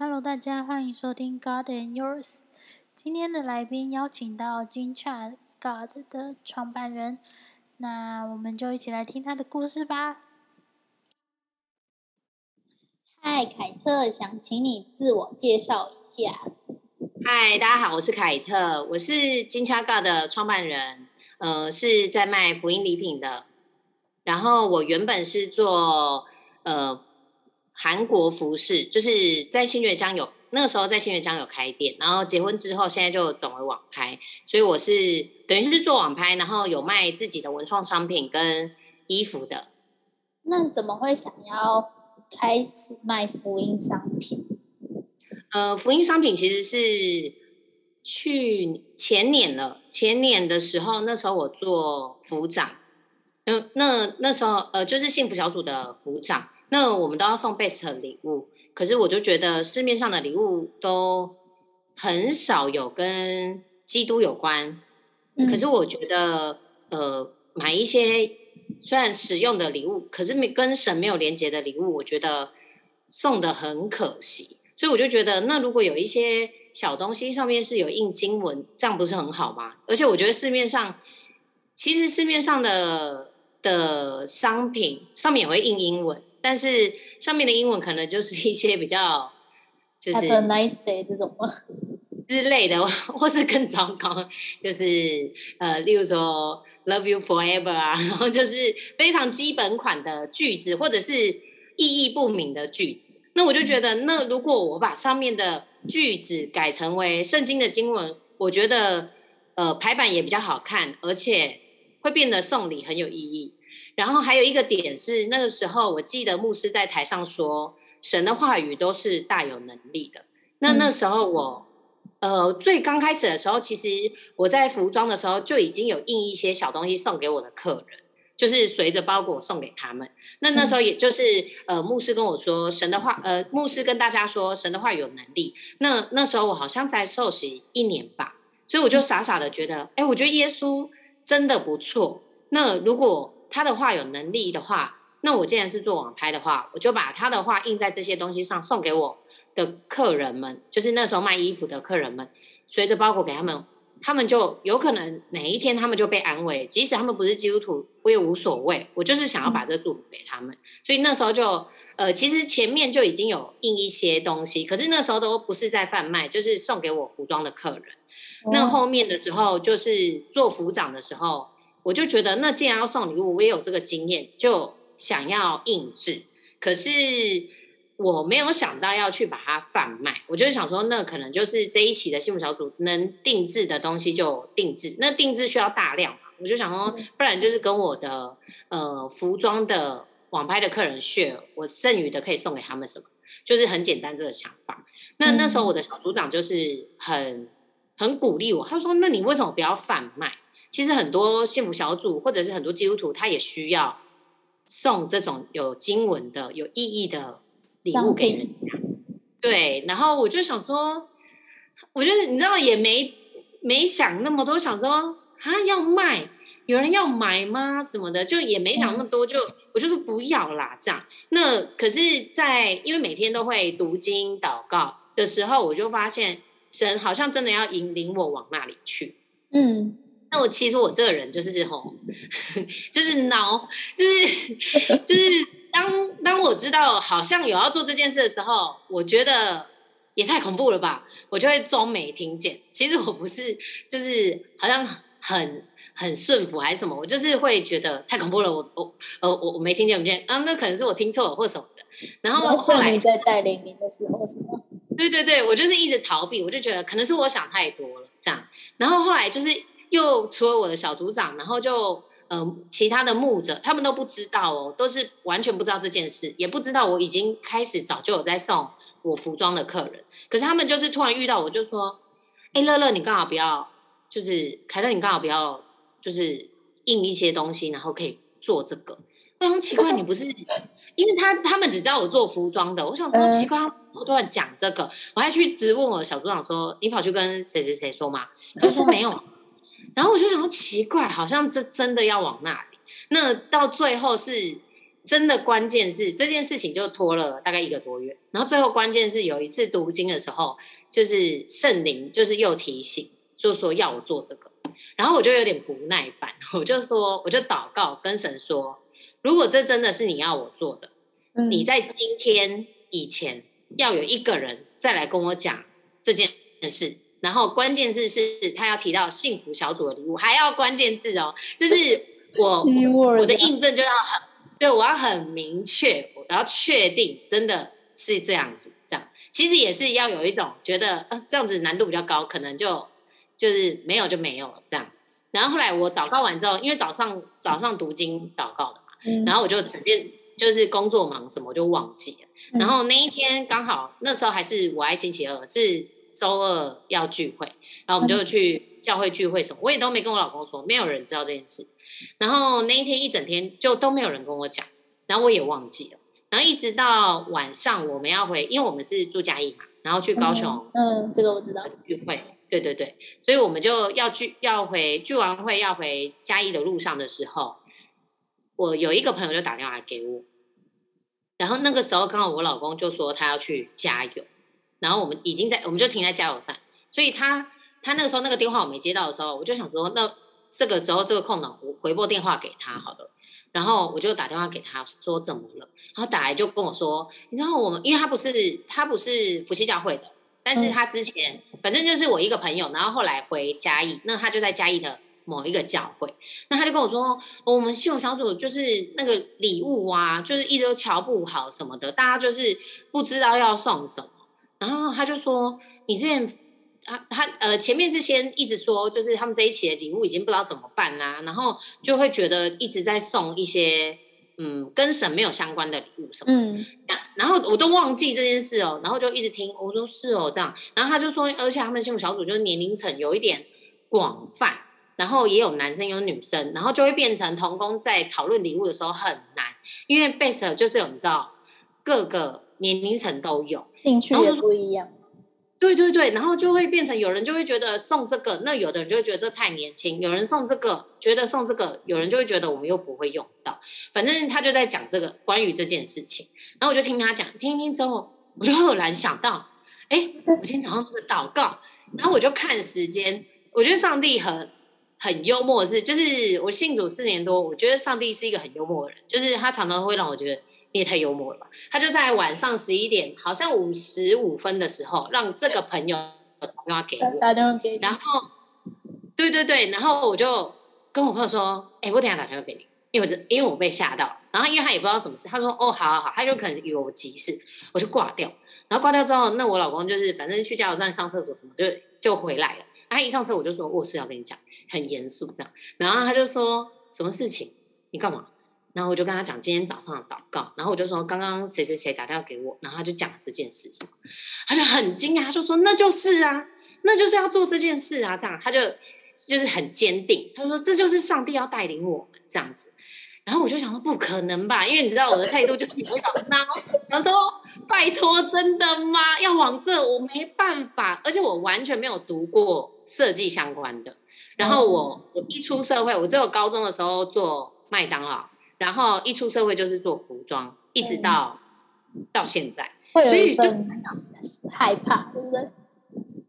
Hello，大家欢迎收听 God and Yours。今天的来宾邀请到金 Chat God 的创办人，那我们就一起来听他的故事吧。嗨，凯特，想请你自我介绍一下。嗨，大家好，我是凯特，我是金 Chat God 的创办人，呃，是在卖福音礼品的。然后我原本是做呃。韩国服饰就是在新月江有那个时候在新月江有开店，然后结婚之后现在就转为网拍，所以我是等于是做网拍，然后有卖自己的文创商品跟衣服的。那怎么会想要开始卖福音商品？呃，福音商品其实是去前年了，前年的时候，那时候我做服长，嗯，那那时候呃就是幸福小组的服长。那我们都要送 best 礼物，可是我就觉得市面上的礼物都很少有跟基督有关。可是我觉得，呃，买一些虽然实用的礼物，可是没跟神没有连接的礼物，我觉得送的很可惜。所以我就觉得，那如果有一些小东西上面是有印经文，这样不是很好吗？而且我觉得市面上，其实市面上的的商品上面也会印英文。但是上面的英文可能就是一些比较，就是，a nice day 这种吗之类的，或是更糟糕，就是呃，例如说 love you forever 啊，然后就是非常基本款的句子，或者是意义不明的句子。那我就觉得，那如果我把上面的句子改成为圣经的经文，我觉得呃排版也比较好看，而且会变得送礼很有意义。然后还有一个点是，那个时候我记得牧师在台上说，神的话语都是大有能力的。那那时候我，呃，最刚开始的时候，其实我在服装的时候就已经有印一些小东西送给我的客人，就是随着包裹送给他们。那那时候也就是，呃，牧师跟我说神的话，呃，牧师跟大家说神的话有能力。那那时候我好像在受洗一年吧，所以我就傻傻的觉得，哎，我觉得耶稣真的不错。那如果他的话有能力的话，那我既然是做网拍的话，我就把他的话印在这些东西上，送给我的客人们，就是那时候卖衣服的客人们，随着包裹给他们，他们就有可能哪一天他们就被安慰，即使他们不是基督徒，我也无所谓，我就是想要把这个祝福给他们。所以那时候就，呃，其实前面就已经有印一些东西，可是那时候都不是在贩卖，就是送给我服装的客人。那后面的时候，就是做服长的时候。我就觉得，那既然要送礼物，我也有这个经验，就想要印制。可是我没有想到要去把它贩卖。我就想说，那可能就是这一期的幸福小组能定制的东西就定制。那定制需要大量嘛？我就想说，不然就是跟我的呃服装的网拍的客人 share，我剩余的可以送给他们什么？就是很简单这个想法。那那时候我的小组长就是很很鼓励我，他说：“那你为什么不要贩卖？”其实很多幸福小组或者是很多基督徒，他也需要送这种有经文的、有意义的礼物给人家。对，然后我就想说，我就是你知道也没没想那么多，想说啊要卖，有人要买吗？什么的，就也没想那么多，就我就说不要啦，这样。那可是，在因为每天都会读经祷告的时候，我就发现神好像真的要引领我往那里去。嗯。那我其实我这个人就是吼，就是挠，就是就是当当我知道好像有要做这件事的时候，我觉得也太恐怖了吧，我就会装没听见。其实我不是，就是好像很很顺服还是什么，我就是会觉得太恐怖了。我我呃我我没听见我，没听见啊，那可能是我听错了或什么的。然后后来在带领你的时候？对对对，我就是一直逃避，我就觉得可能是我想太多了这样。然后后来就是。又除了我的小组长，然后就嗯，其他的牧者，他们都不知道哦，都是完全不知道这件事，也不知道我已经开始早就有在送我服装的客人。可是他们就是突然遇到我，就说：“哎，乐乐，你刚好不要，就是凯特，你刚好不要，就是印一些东西，然后可以做这个。”我想奇怪，你不是？因为他他们只知道我做服装的，我想说奇怪，我突然讲这个，我还去质问我小组长说：“你跑去跟谁谁谁说吗？”他说：“没有。”然后我就想说奇怪，好像这真的要往那里。那到最后是真的关键是这件事情就拖了大概一个多月，然后最后关键是有一次读经的时候，就是圣灵就是又提醒，就说要我做这个，然后我就有点不耐烦，我就说我就祷告跟神说，如果这真的是你要我做的，嗯你在今天以前要有一个人再来跟我讲这件事，然后关键字是他要提到幸福小组的礼物，还要关键字哦，就是我 我的印证就要很，对我要很明确，我要确定真的是这样子，这样其实也是要有一种觉得，呃，这样子难度比较高，可能就就是没有就没有了这样。然后后来我祷告完之后，因为早上早上读经祷告的嘛，嗯然后我就直接就是工作忙什么我就忘记了。嗯然后那一天刚好那时候还是我爱星期二，是周二要聚会，然后我们就去教会聚会什么，我也都没跟我老公说，没有人知道这件事。然后那一天一整天就都没有人跟我讲，然后我也忘记了。然后一直到晚上我们要回，因为我们是住嘉义嘛，然后去高雄嗯，这个我知道。聚会，对对对，所以我们就要聚要回聚完会要回嘉义的路上的时候，我有一个朋友就打电话给我，然后那个时候刚好我老公就说他要去加油，然后我们已经在我们就停在加油站，所以他他那个时候那个电话我没接到的时候，我就想说那这个时候这个空档我回拨电话给他好了。然后我就打电话给他说怎么了，然后打来就跟我说，你知道我们因为他不是他不是福气教会的，但是他之前、反正就是我一个朋友，然后后来回嘉义，那他就在嘉义的某一个教会，那他就跟我说，哦我们信友小组就是那个礼物啊，就是一直都瞧不好什么的，大家就是不知道要送什么，然后他就说你之前。他他呃，前面是先一直说，就是他们这一期的礼物已经不知道怎么办啦、然后就会觉得一直在送一些嗯跟神没有相关的礼物什么嗯然后我都忘记这件事哦，然后就一直听，我说是哦这样，然后他就说，而且他们幸福小组就是年龄层有一点广泛，然后也有男生有女生，然后就会变成童工在讨论礼物的时候很难，因为 base 就是有你知道各个年龄层都有，兴趣也不一样。对对对，然后就会变成有人就会觉得送这个，那有的人就会觉得这太年轻；有人送这个，觉得送这个，有人就会觉得我们又不会用到。反正他就在讲这个关于这件事情，然后我就听他讲，听一听之后，我就赫然想到，哎，我今天早上做祷告，然后我就看时间，我觉得上帝很很幽默的是，就是我信主四年多，我觉得上帝是一个很幽默的人，就是他常常会让我觉得。你也太幽默了吧！他就在晚上十一点，好像五十五分的时候，让这个朋友打电话给我，打电话给你，然后，对对对，然后我就跟我朋友说，哎、我等下打电话给你，因为我这因为我被吓到，然后因为他也不知道什么事，他说，哦，好好好，他就可能以为我急事，我就挂掉，然后挂掉之后，那我老公就是反正去加油站上厕所什么，就就回来了，他一上车我就说，我有事要跟你讲，很严肃这样，然后他就说，什么事情？你干嘛？然后我就跟他讲今天早上的祷告，然后我就说刚刚谁谁谁打电话给我，然后他就讲这件事情，他就很惊讶，他就说那就是啊，那就是要做这件事啊，这样他就就是很坚定，他就说这就是上帝要带领我们这样子。然后我就想说不可能吧，因为你知道我的态度就是有一种孬，我说拜托真的吗？要往这我没办法，而且我完全没有读过设计相关的。然后我我一出社会，我只有高中的时候做麦当劳，然后一出社会就是做服装，一直到、到现在。会有所以就一份害怕，对不对？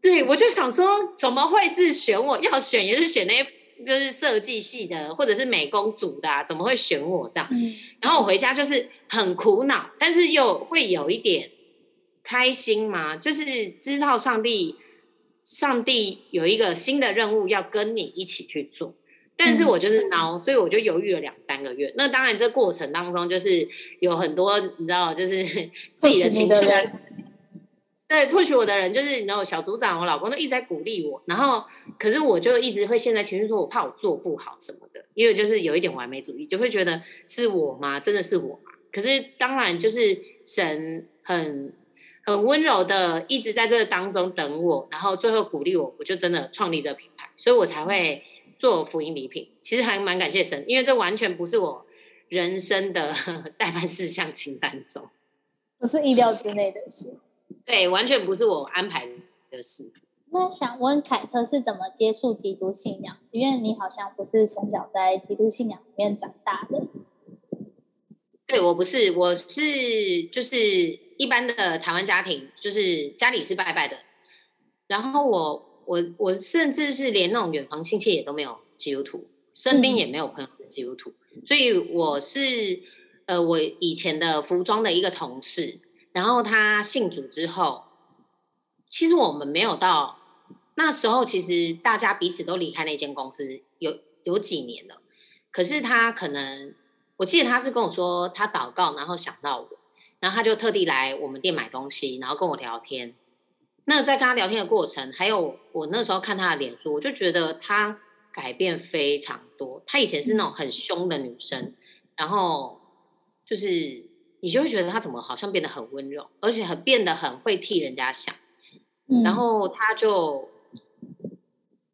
对，我就想说，怎么会是选我？要选也是选那些就是设计系的，或者是美工组的、啊，怎么会选我这样？嗯然后我回家就是很苦恼，但是又会有一点开心嘛，就是知道上帝，上帝有一个新的任务要跟你一起去做。但是我就是孬，所以我就犹豫了两三个月。那当然，这过程当中就是有很多你知道，就是 自己的情绪啊不许我的人就是你知道，小组长，我老公都一直在鼓励我，然后可是我就一直会陷在情绪说，我怕我做不好什么的，因为就是有一点完美主义，就会觉得是我吗？真的是我吗？可是当然就是神很很温柔的一直在这个当中等我，然后最后鼓励我，我就真的创立这个品牌，所以我才会做福音礼品。其实还蛮感谢神，因为这完全不是我人生的 代办事项清单中。不是意料之内的事。对，完全不是我安排的事。那想问凯特是怎么接触基督信仰？因为你好像不是从小在基督信仰里面长大的。对对我不是，我是就是一般的台湾家庭，就是家里是拜拜的。然后我我我甚至是连那种远房亲戚也都没有基督徒，身边也没有朋友是基督徒，所以我是呃我以前的服装的一个同事，然后他信主之后，其实我们没有到那时候，其实大家彼此都离开那间公司有有几年了，可是他可能我记得他是跟我说他祷告，然后想到我，然后他就特地来我们店买东西，然后跟我聊天。那在跟他聊天的过程，还有我那时候看他的脸书，我就觉得他改变非常多。他以前是那种很凶的女生，然后就是你就会觉得他怎么好像变得很温柔，而且很变得很会替人家想。然后他就，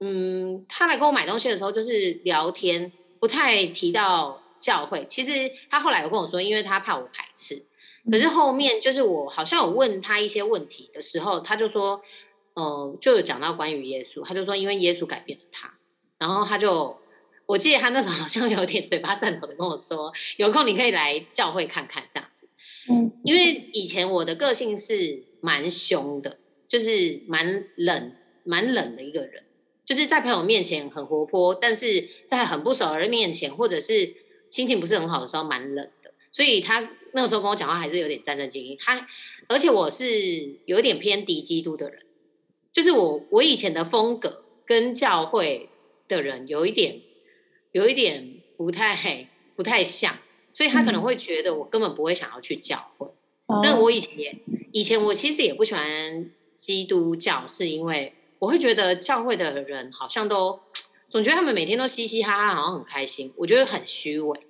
嗯，他来跟我买东西的时候，就是聊天，不太提到教会。其实他后来有跟我说，因为他怕我排斥。可是后面就是我好像有问他一些问题的时候，他就说，呃，就有讲到关于耶稣，他就说因为耶稣改变了他，然后他就，我记得他那时候好像有点嘴巴颤抖的跟我说，有空你可以来教会看看这样子。嗯，因为以前我的个性是蛮凶的，就是蛮冷、蛮冷的一个人，就是在朋友面前很活泼，但是在很不熟的人面前或者是心情不是很好的时候蛮冷的，所以他。那个时候跟我讲话还是有点战战兢兢，他而且我是有一点偏敌基督的人，就是我我以前的风格跟教会的人有一点有一点不太不太像，所以他可能会觉得我根本不会想要去教会。那我以前也以前我其实也不喜欢基督教，是因为我会觉得教会的人好像都总觉得他们每天都嘻嘻哈哈，好像很开心，我觉得很虚伪。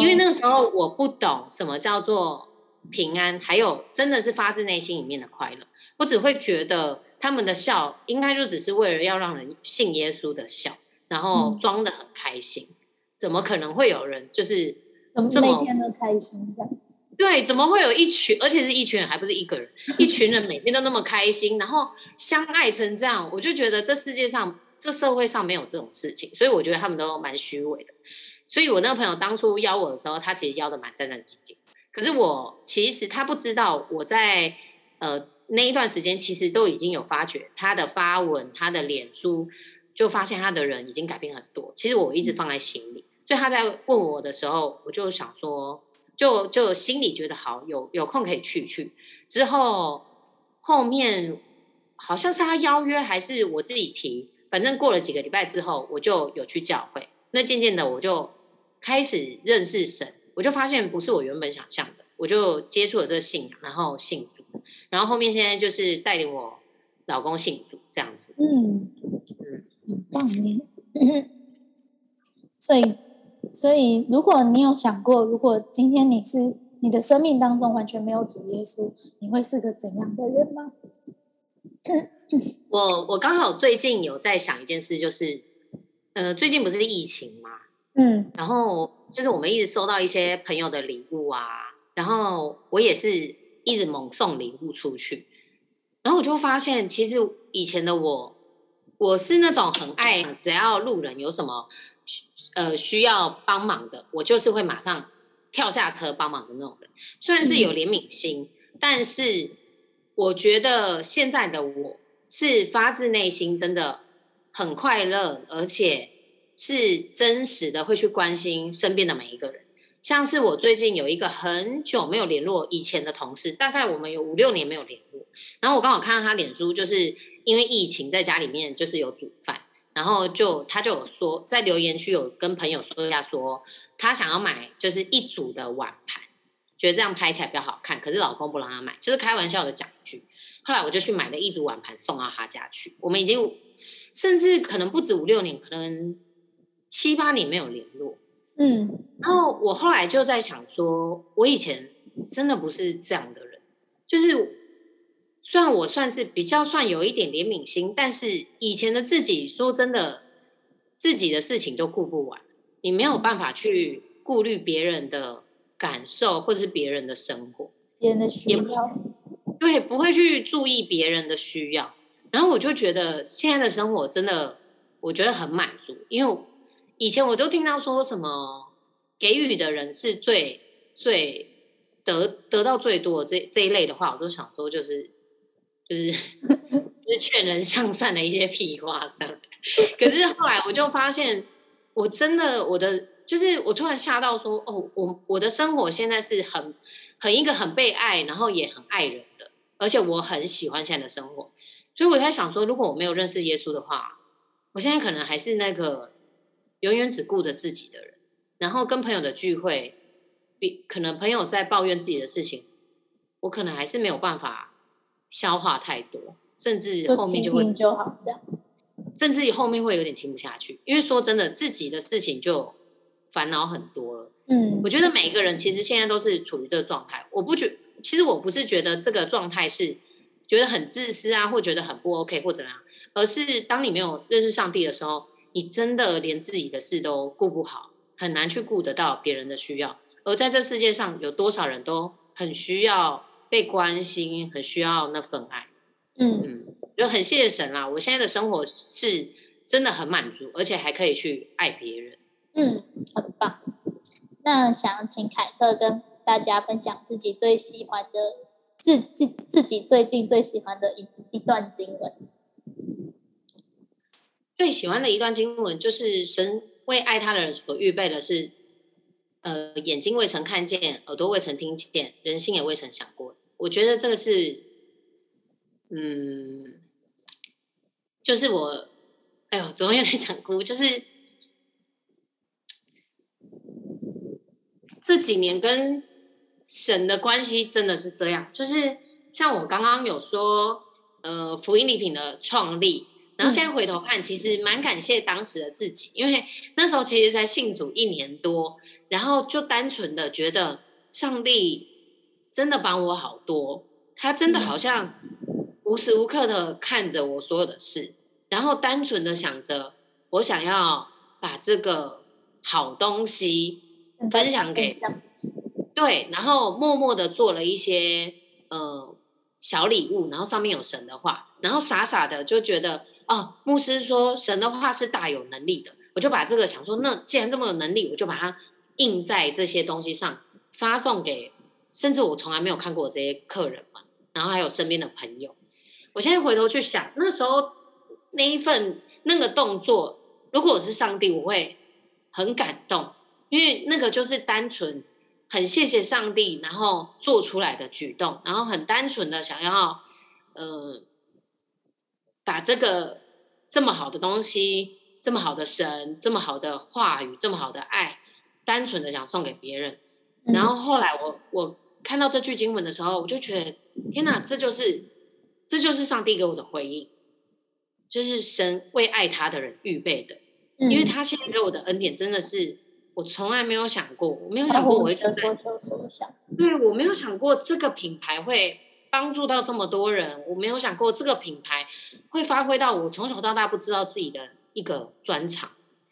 因为那个时候我不懂什么叫做平安，还有真的是发自内心里面的快乐。我只会觉得他们的笑应该就只是为了要让人信耶稣的笑，然后装的很开心。怎么可能会有人就是这么每天都开心的？对，怎么会有一群，而且是一群人，还不是一个人，一群人每天都那么开心，然后相爱成这样？我就觉得这世界上、这社会上没有这种事情，所以我觉得他们都蛮虚伪的。所以，我那个朋友当初邀我的时候，他其实邀的蛮战战兢兢。可是我其实他不知道，我在呃那一段时间，其实都已经有发觉他的发文，他的脸书，就发现他的人已经改变很多。其实我一直放在心里，所以他在问我的时候，我就想说，就就心里觉得好，有有空可以去去。之后后面好像是他邀约，还是我自己提，反正过了几个礼拜之后，我就有去教会。那渐渐的，我就。开始认识神，我就发现不是我原本想象的，我就接触了这个信仰，然后信主，然后后面现在就是带领我老公信主这样子。嗯嗯，很棒呢。所以，所以如果你有想过，如果今天你是你的生命当中完全没有主耶稣，你会是个怎样的人吗？我我刚好最近有在想一件事，就是呃，最近不是疫情吗？嗯，然后就是我们一直收到一些朋友的礼物啊，然后我也是一直猛送礼物出去，然后我就发现，其实以前的我，我是那种很爱，只要路人有什么呃需要帮忙的，我就是会马上跳下车帮忙的那种人。虽然是有怜悯心，但是我觉得现在的我是发自内心真的很快乐，而且。是真实的，会去关心身边的每一个人。像是我最近有一个很久没有联络以前的同事，大概我们有五六年没有联络。然后我刚好看到他脸书，就是因为疫情在家里面就是有煮饭，然后就他就有说在留言区有跟朋友说一下，说他想要买就是一组的碗盘，觉得这样拍起来比较好看。可是老公不让他买，就是开玩笑的讲一句。后来我就去买了一组碗盘送到他家去。我们已经甚至可能不止五六年，可能。七八年没有联络，嗯，然后我后来就在想说，我以前真的不是这样的人，就是虽然我算是比较算有一点怜悯心，但是以前的自己说真的，自己的事情都顾不完，你没有办法去顾虑别人的感受或者是别人的生活，别人的需要，对，不会去注意别人的需要，然后我就觉得现在的生活真的，我觉得很满足，因为。以前我都听到说什么给予的人是最最得得到最多这这一类的话，我都想说就是就是就是劝人向善的一些屁话这样。可是后来我就发现，我真的我的就是我突然吓到说，哦，我我的生活现在是很很一个很被爱，然后也很爱人的，而且我很喜欢现在的生活。所以我在想说，如果我没有认识耶稣的话，我现在可能还是那个永远只顾着自己的人，然后跟朋友的聚会，比可能朋友在抱怨自己的事情，我可能还是没有办法消化太多，甚至后面就会就好这样，甚至后面会有点听不下去，因为说真的，自己的事情就烦恼很多了。嗯，我觉得每一个人其实现在都是处于这个状态，我不觉，其实我不是觉得这个状态是。觉得很自私啊，或觉得很不 OK 或怎么样，而是当你没有认识上帝的时候，你真的连自己的事都顾不好，很难去顾得到别人的需要。而在这世界上，有多少人都很需要被关心，很需要那份爱。嗯嗯，就很谢谢神啦！我现在的生活是真的很满足，而且还可以去爱别人。嗯，很棒。那想请凯特跟大家分享自己最喜欢的。自自自己最近最喜欢的一一段经文，最喜欢的一段经文就是神为爱他的人所预备的是，呃，眼睛未曾看见，耳朵未曾听见，人心也未曾想过。我觉得这个是，嗯，就是我，哎呦，怎么有点想哭？就是这几年跟。神的关系真的是这样，就是像我刚刚有说，呃，福音礼品的创立，然后现在回头看，其实蛮感谢当时的自己，因为那时候其实才信主一年多，然后就单纯的觉得上帝真的帮我好多，他真的好像无时无刻的看着我所有的事，然后单纯的想着我想要把这个好东西分享给。对，然后默默的做了一些呃小礼物，然后上面有神的话，然后傻傻的就觉得哦，牧师说神的话是大有能力的，我就把这个想说，那既然这么有能力，我就把它印在这些东西上，发送给甚至我从来没有看过这些客人们，然后还有身边的朋友。我现在回头去想，那时候那一份那个动作，如果我是上帝，我会很感动，因为那个就是单纯。很谢谢上帝，然后做出来的举动，然后很单纯的想要，呃，把这个这么好的东西、这么好的神、这么好的话语、这么好的爱，单纯的想送给别人。然后后来我我看到这句经文的时候，我就觉得天哪，这就是这就是上帝给我的回应，就是神为爱他的人预备的，因为他现在给我的恩典真的是。我从来没有想过，我没有想过我会在。对，我没有想过这个品牌会帮助到这么多人，我没有想过这个品牌会发挥到我从小到大不知道自己的一个专长。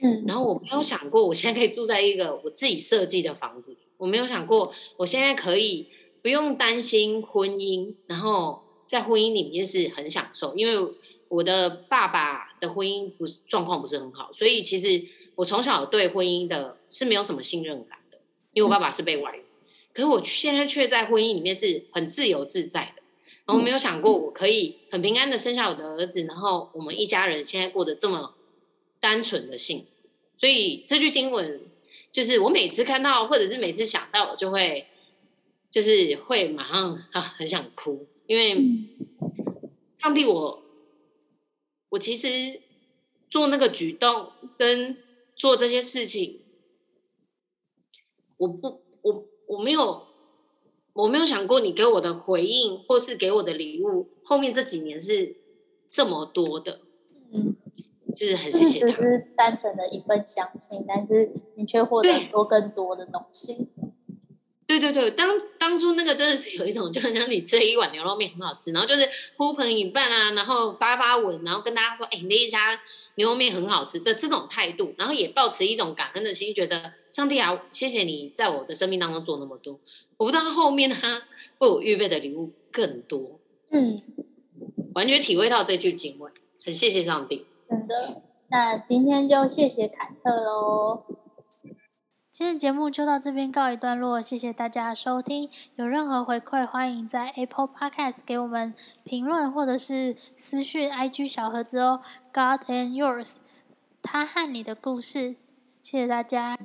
嗯，然后我没有想过，我现在可以住在一个我自己设计的房子里。我没有想过，我现在可以不用担心婚姻，然后在婚姻里面是很享受，因为我的爸爸的婚姻不是状况不是很好，所以其实。我从小对婚姻的是没有什么信任感的，因为我爸爸是被外遇，可是我现在却在婚姻里面是很自由自在的。然后没有想过我可以很平安的生下我的儿子，然后我们一家人现在过得这么单纯的幸福。所以这句经文就是我每次看到，或者是每次想到，我就会就是会马上啊很想哭，因为上帝我我其实做那个举动跟。做这些事情，我不，我我没有，我没有想过你给我的回应，或是给我的礼物，后面这几年是这么多的，嗯，就是很谢谢只是单纯的一份相信，但是你却获得多更多的东西。对对对，当当初那个真的是有一种，就好像你吃了一碗牛肉面很好吃，然后就是呼朋引伴啊，然后发发文，然后跟大家说，哎，那一家牛肉面很好吃的这种态度，然后也保持一种感恩的心，觉得上帝啊，谢谢你在我的生命当中做那么多，我不知道后面他为我预备的礼物更多，嗯，完全体会到这句经文，很谢谢上帝，真的，那今天就谢谢凯特喽。今天节目就到这边告一段落，谢谢大家收听。有任何回馈，欢迎在 Apple Podcast 给我们评论，或者是私讯 IG 小盒子哦。God and yours，他和你的故事，谢谢大家。